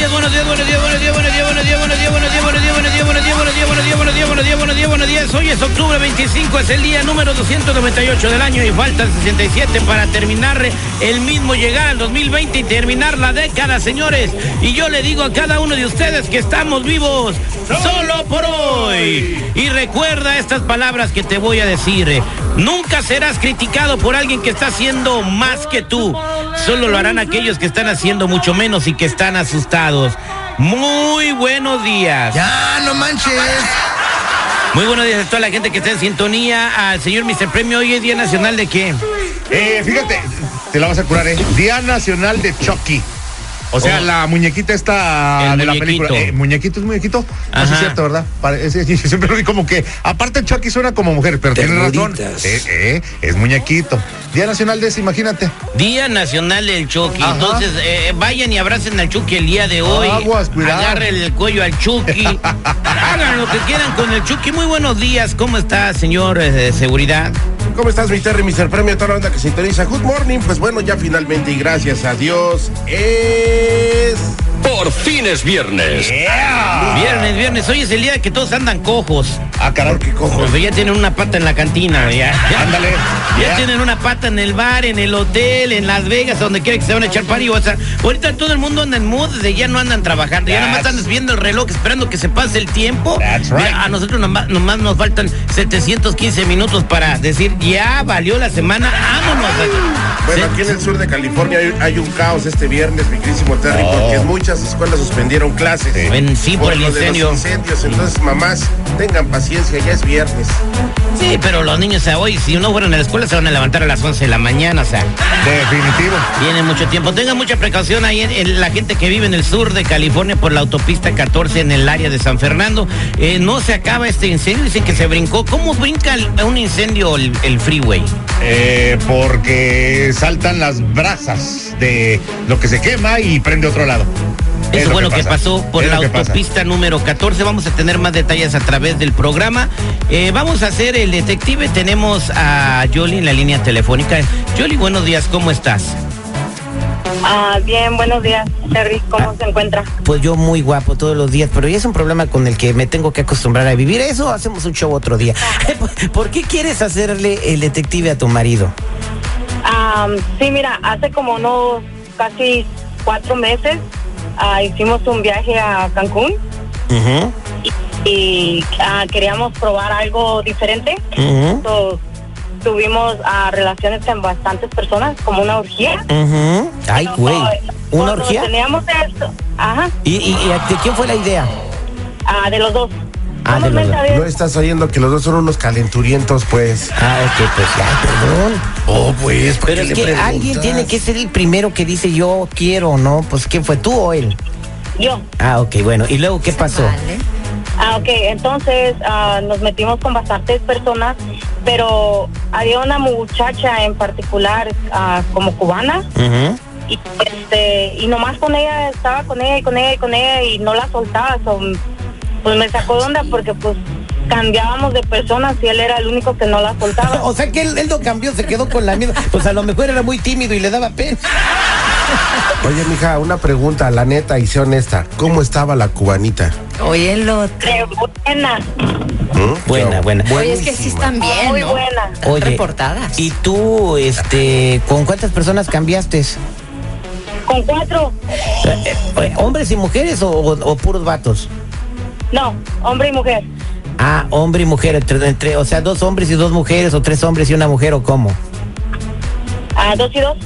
días, buenos días, buenos días, buenos días, buenos días, buenos días, buenos días, buenos días, buenos días, buenos días, buenos días, buenos días, buenos días, buenos días. Hoy es octubre 25, es el día número 298 del año y faltan 67 para terminar el mismo, llegar al 2020 y terminar la década, señores. Y yo le digo a cada uno de ustedes que estamos vivos solo por hoy. Y recuerda estas palabras que te voy a decir. Nunca serás criticado por alguien que está haciendo más que tú. Solo lo harán aquellos que están haciendo mucho menos y que están asustados. Muy buenos días. Ya, no manches. Muy buenos días a toda la gente que está en sintonía. Al señor Mr. Premio, hoy es Día Nacional de qué? Eh, fíjate, te la vas a curar, ¿eh? Día Nacional de Chucky. O sea, Oh. la muñequita esta de la película. Eh, muñequito es muñequito. No, es cierto, ¿verdad? Parece, yo siempre lo vi como que. Aparte, Chucky suena como mujer, pero tiene razón. Eh, eh, es muñequito. Día Nacional de ese, imagínate. Día Nacional del Chucky. Ajá. Entonces, eh, vayan y abracen al Chucky el día de hoy. Aguas, cuidado. Agarren el cuello al Chucky. Hagan lo que quieran con el Chucky. Muy buenos días. ¿Cómo está, señor eh, de seguridad? ¿Cómo estás, mi Terry, Mr. Premio, toda la banda que sintoniza? Good morning, pues bueno, ya finalmente y gracias a Dios es... Por fin es viernes. Viernes, viernes. Hoy es el día que todos andan cojos. Ah, caray, qué cojo. Pues ya tienen una pata en la cantina, ya. Ándale. Ya Ya. tienen una pata en el bar, en el hotel, en Las Vegas, donde quiera que se van a echar pari. O sea, ahorita todo el mundo anda en mood de ya no andan trabajando, ya nomás That's- andan viendo el reloj esperando que se pase el tiempo. That's right. Ya, a nosotros nomás, nomás nos faltan 715 minutos para decir ya valió la semana, vámonos. Bueno, aquí en el sur de California hay, hay un caos este viernes, mi querísimo Terry, porque muchas escuelas suspendieron clases. Sí, por el lo de los incendio. incendios, entonces mamás, tengan paciencia, ya es viernes. Sí, pero los niños o sea, hoy, si no fueron a la escuela, se van a levantar a las 11 de la mañana, o sea. Definitivo. Tiene mucho tiempo. Tengan mucha precaución ahí en, en la gente que vive en el sur de California por la autopista 14 en el área de San Fernando. Eh, no se acaba este incendio, dicen que se brincó. ¿Cómo brinca el- un incendio el, el freeway? Eh, porque saltan las brasas de lo que se quema y prende otro lado. Es Eso fue lo que, pasa. pasó por Es la pasa. autopista número 14. Vamos a tener más detalles a través del programa. Eh, vamos a hacer el detective. Tenemos a Yoli en la línea telefónica. Yoli, buenos días, ¿cómo estás? Ah, bien, buenos días, Terry. ¿Cómo se encuentra? Pues yo muy guapo todos los días, pero ya es un problema con el que me tengo que acostumbrar a vivir. Eso hacemos un show otro día. ¿Por qué quieres hacerle el detective a tu marido? Ah, sí, mira, hace como unos casi cuatro meses ah, hicimos un viaje a Cancún y ah, queríamos probar algo diferente. tuvimos ah, relaciones con bastantes personas, como una orgía. Ay, güey. ¿Una orgía? Teníamos esto, ajá, ¿Y, y, y de quién fue la idea? de los dos. Ah, de los dos. No estás oyendo que los dos son unos calenturientos, pues. Ah, ok, pues ya, perdón. Oh, pues, ¿para Pero qué es le que alguien tiene que ser el primero que dice yo quiero, ¿no? Pues ¿quién fue tú o él? Yo. Ah, ok, bueno. ¿Y luego qué pasó? Ah, ok, entonces ah, nos metimos con bastantes personas, pero había una muchacha en particular ah, como cubana Ujú. y este y nomás con ella estaba con ella y con ella y con ella y no la soltaba, so, pues me sacó de onda porque pues cambiábamos de personas y él era el único que no la soltaba. O sea que él, él no cambió, se quedó con la misma. Pues a lo mejor era muy tímido y le daba pena. Oye, mija, una pregunta, la neta y sé honesta. ¿Cómo estaba la cubanita? Oye, el otro. Qué buena, ¿Mm? Buena, buena. Oye, es que sí están bien, muy ¿no? buena. Oye, reportadas. ¿Y tú, este, con cuántas personas cambiaste? Con cuatro, Eh, eh, ¿Hombres y mujeres o, o- o puros vatos? No, hombre y mujer. Ah, hombre y mujer, entre, entre, o sea, dos hombres y dos mujeres, o tres hombres y una mujer, o cómo. Ah, dos y dos.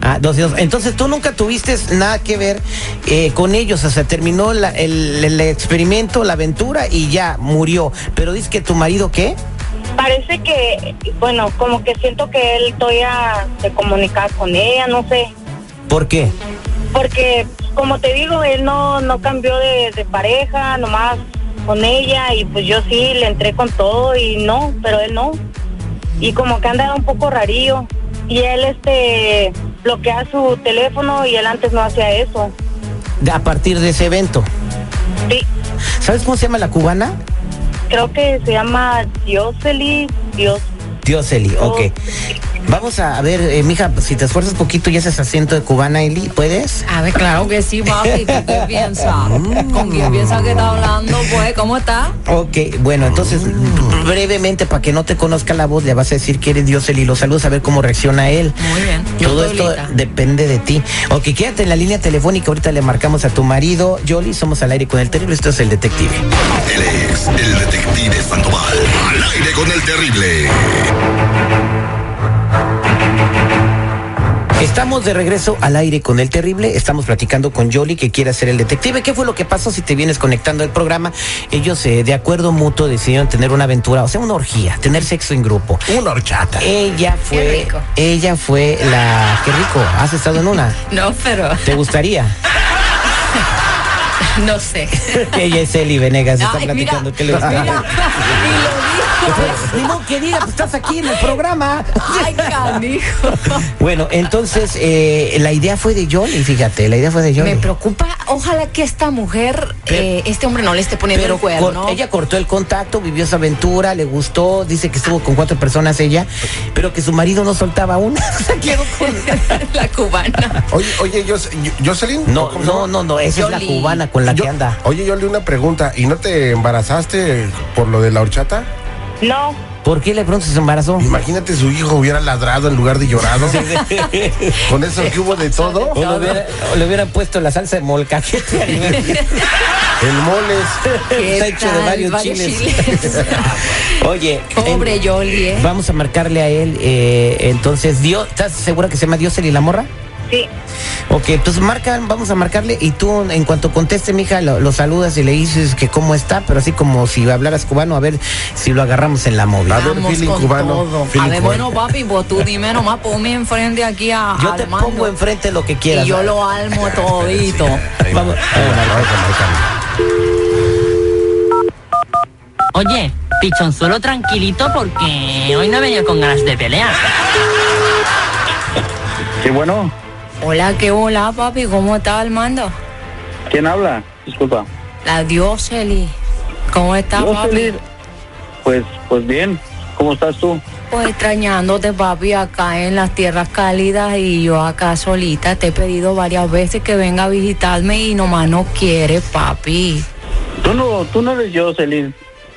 Ah, dos y dos. Entonces tú nunca tuviste nada que ver eh, con ellos, o sea, terminó la- el, el experimento, la aventura y ya murió. Pero dices que tu marido qué? Parece que, bueno, como que siento que él todavía se comunica con ella, no sé. ¿Por qué? Porque, como te digo, él no, no cambió de, de pareja, nomás con ella, y pues yo sí le entré con todo y no, pero él no. Y como que anda un poco rarillo. Y él, este, bloquea su teléfono y él antes no hacía eso. A partir de ese evento. Sí, ¿Sabes cómo se llama la cubana? creo que se llama Dioseli, Dios. Dioseli, ok. Vamos a ver, eh, mija, si te esfuerzas poquito y haces asiento de cubana, Eli, ¿puedes? A ver, claro que sí, papi. ¿Tú qué piensas? ¿Con quién piensas que está hablando, pues? ¿Cómo está? Ok, bueno, entonces brevemente, para que no te conozca la voz, le vas a decir que eres Dioseli, lo saludos a ver cómo reacciona él. Muy bien. Todo esto lista. depende de ti. Ok, quédate en la línea telefónica, ahorita le marcamos a tu marido. Yoli, somos al aire con el terrible, esto es el detective. Él es el detective Sandoval. Al aire con el terrible. Estamos de regreso al aire con el terrible. Estamos platicando con Yoli que quiere ser el detective. ¿Qué fue lo que pasó si te vienes conectando al programa? Ellos, eh, de acuerdo mutuo, decidieron tener una aventura, o sea, una orgía, tener sexo en grupo. Una horchata. Ella fue, rico. ella fue la, qué rico. ¿Has estado en una? No, pero ¿Te gustaría? no sé. ella es Eli Venegas. Está Ay, platicando mira, que le gusta. mira. Ni modo que diga, pues estás aquí en el programa. Ay, canijo. Bueno, entonces eh, la idea fue de Yoli, fíjate, la idea fue de Yoli. Me preocupa, ojalá que esta mujer, eh, este hombre no le esté poniendo Pero el cuerno. cor- ella cortó el contacto, vivió esa aventura, le gustó, dice que estuvo con cuatro personas ella, pero que su marido no soltaba una. O sea, quedó con- la cubana. Oye, oye, Jos- Jocelyn. No, ¿cómo se no, no, no, esa es la cubana con la Yo- que anda. Oye, yo le una pregunta. ¿Y no te embarazaste por lo de la horchata? No, ¿Por qué le pronto se embarazó? Imagínate su hijo hubiera ladrado en lugar de llorado. Con eso que hubo de todo. O le, hubiera- o le hubieran puesto la salsa de molcajete. El moles. ¿Qué Está hecho de varios, Varios chiles. chiles. Oye, Pobre en- Yoli, ¿eh? vamos a marcarle a él. eh, entonces, Dios, ¿estás segura que se llama Dios y la morra? sí. Ok, entonces marca, vamos a marcarle y tú en cuanto conteste, mija, lo, lo saludas y le dices que cómo está, pero así como si hablaras cubano, a ver si lo agarramos en la móvil. A ver, Vamos feeling con cubano, todo. feeling A ver, cubano. bueno, papi, pues tú dime nomás, ponme enfrente aquí a Yo te Armando. pongo enfrente lo que quieras. Y yo lo almo todito. Vamos, Vamos a marcarle. Oye, pichonzuelo tranquilito porque hoy no he venido con ganas de pelear. Sí, bueno, Hola, qué hola, papi, ¿cómo está Armando? ¿quién habla? Disculpa. La Dioseli. ¿Cómo está, Yo, papi? Pues, pues bien. ¿Cómo estás tú? Pues extrañándote, papi, acá en las tierras cálidas y yo acá solita. Te he pedido varias veces que venga a visitarme y nomás no quiere, papi. Tú no, tú no eres Jocelyn.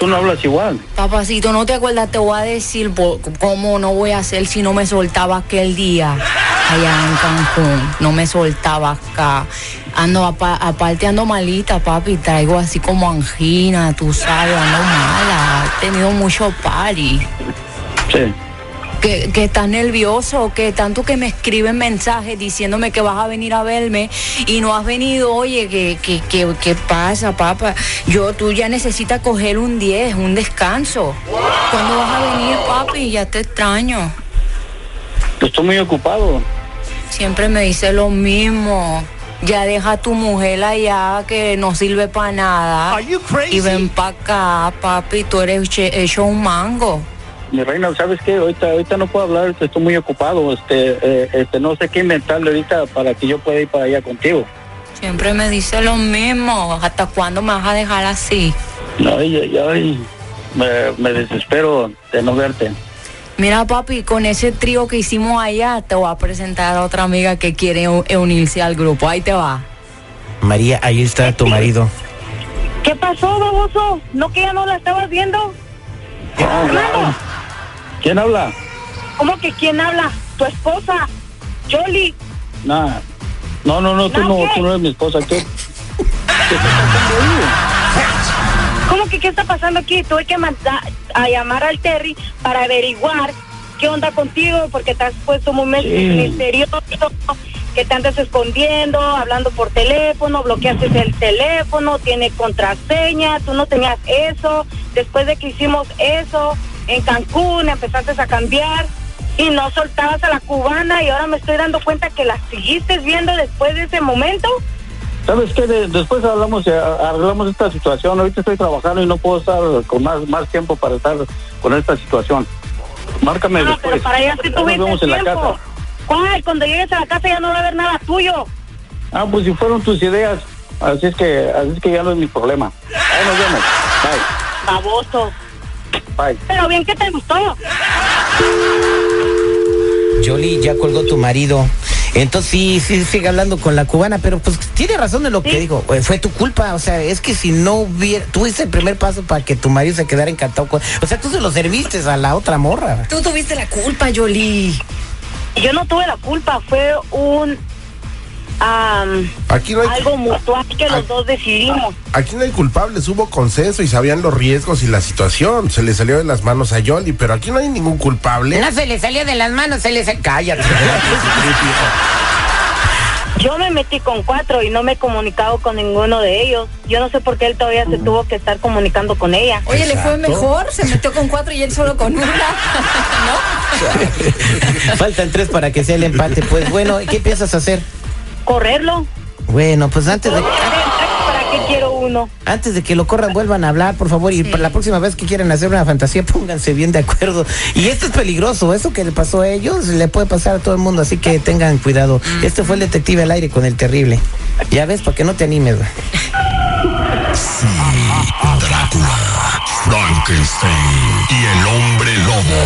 Tú no hablas igual. Papacito, ¿no te acuerdas? Te voy a decir po- cómo no voy a hacer si no me soltaba aquel día allá en Cancún. No me soltaba acá. Ando, apa- aparte ando malita, papi. Traigo así como angina, tú sabes, ando mala. He tenido mucho party. Sí. Que, que estás nervioso, que tanto que me escriben mensajes diciéndome que vas a venir a verme y no has venido, oye, ¿qué, qué, qué, qué pasa, papá? Yo, tú ya necesitas coger un 10, un descanso. ¿Cuándo vas a venir, papi? Ya te extraño. Estoy muy ocupado. Siempre me dice lo mismo. Ya deja a tu mujer allá que no sirve para nada. Y ven para acá, papi, tú eres hecho un mango. Mi reina, ¿sabes qué? Ahorita, ahorita no puedo hablar, estoy muy ocupado. Este, eh, este, no sé qué inventarle ahorita para que yo pueda ir para allá contigo. Siempre me dice lo mismo. ¿Hasta cuándo me vas a dejar así? Ay, ay, ay. Me, me desespero de no verte. Mira, papi, con ese trío que hicimos allá, te voy a presentar a otra amiga que quiere u- unirse al grupo. Ahí te va. María, ahí está tu marido. ¿Qué pasó, baboso? ¿No que ya no la estabas viendo? Hermano, ¿Quién habla? ¿cómo que quién habla? Tu esposa, Yoli. Nah. No, no, no, tú no, tú no eres mi esposa. ¿Qué? ¿Cómo que qué está pasando aquí? Tuve que mandar a llamar al Terry para averiguar ¿qué onda contigo? Porque te has puesto muy misterioso, que te andas escondiendo, hablando por teléfono, bloqueaste el teléfono, tiene contraseña, tú no tenías eso. Después de que hicimos eso en Cancún, empezaste a cambiar y no soltabas a la cubana y ahora me estoy dando cuenta que la seguiste viendo después de ese momento. ¿Sabes qué? De- después hablamos, y a- arreglamos esta situación. Ahorita estoy trabajando y no puedo estar con más, más tiempo para estar con esta situación. Márcame Ah, después. pero para allá sí nos tuviste en la tiempo. casa. ¿Cuál? Cuando llegues a la casa ya no va a haber nada tuyo. Ah, pues si fueron tus ideas. Así es que, así es que ya no es mi problema. Ahí nos vemos. Baboso. Pero bien que te gustó. Yoli, ya colgó tu marido. Entonces sí, sí, sigue hablando con la cubana, pero pues tiene razón en lo que dijo. Eh, Fue tu culpa, o sea, es que si no hubiera, tú hiciste el primer paso para que tu marido se quedara encantado con... O sea, tú se lo serviste a la otra morra. Tú tuviste la culpa, Yoli. Yo no tuve la culpa, fue un am, Aquí no hay, algo mutual que los dos decidimos. aquí no hay culpables, hubo consenso y sabían los riesgos y la situación. Se le salió de las manos a Yoli, pero aquí no hay ningún culpable. No se le salió de las manos, se le salió... Cállate. Yo me metí con cuatro y no me he comunicado con ninguno de ellos. Yo no sé por qué él todavía se tuvo que estar comunicando con ella. Oye, le fue mejor, se metió con cuatro y él solo con una. Faltan tres para que sea el empate. Pues bueno, ¿qué piensas hacer? Correrlo. Bueno, pues antes de... ¿Para qué quiero uno? Antes de que lo corran, vuelvan a hablar, por favor. Y para la próxima vez que quieran hacer una fantasía, pónganse bien de acuerdo. Y esto es peligroso. Eso que le pasó a ellos le puede pasar a todo el mundo. Así que tengan cuidado. Este fue el detective al aire con el terrible. Ya ves, para que no te animes. güey. Drácula, Frankenstein y el hombre lobo.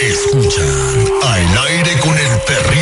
Escuchan al aire con el terrible.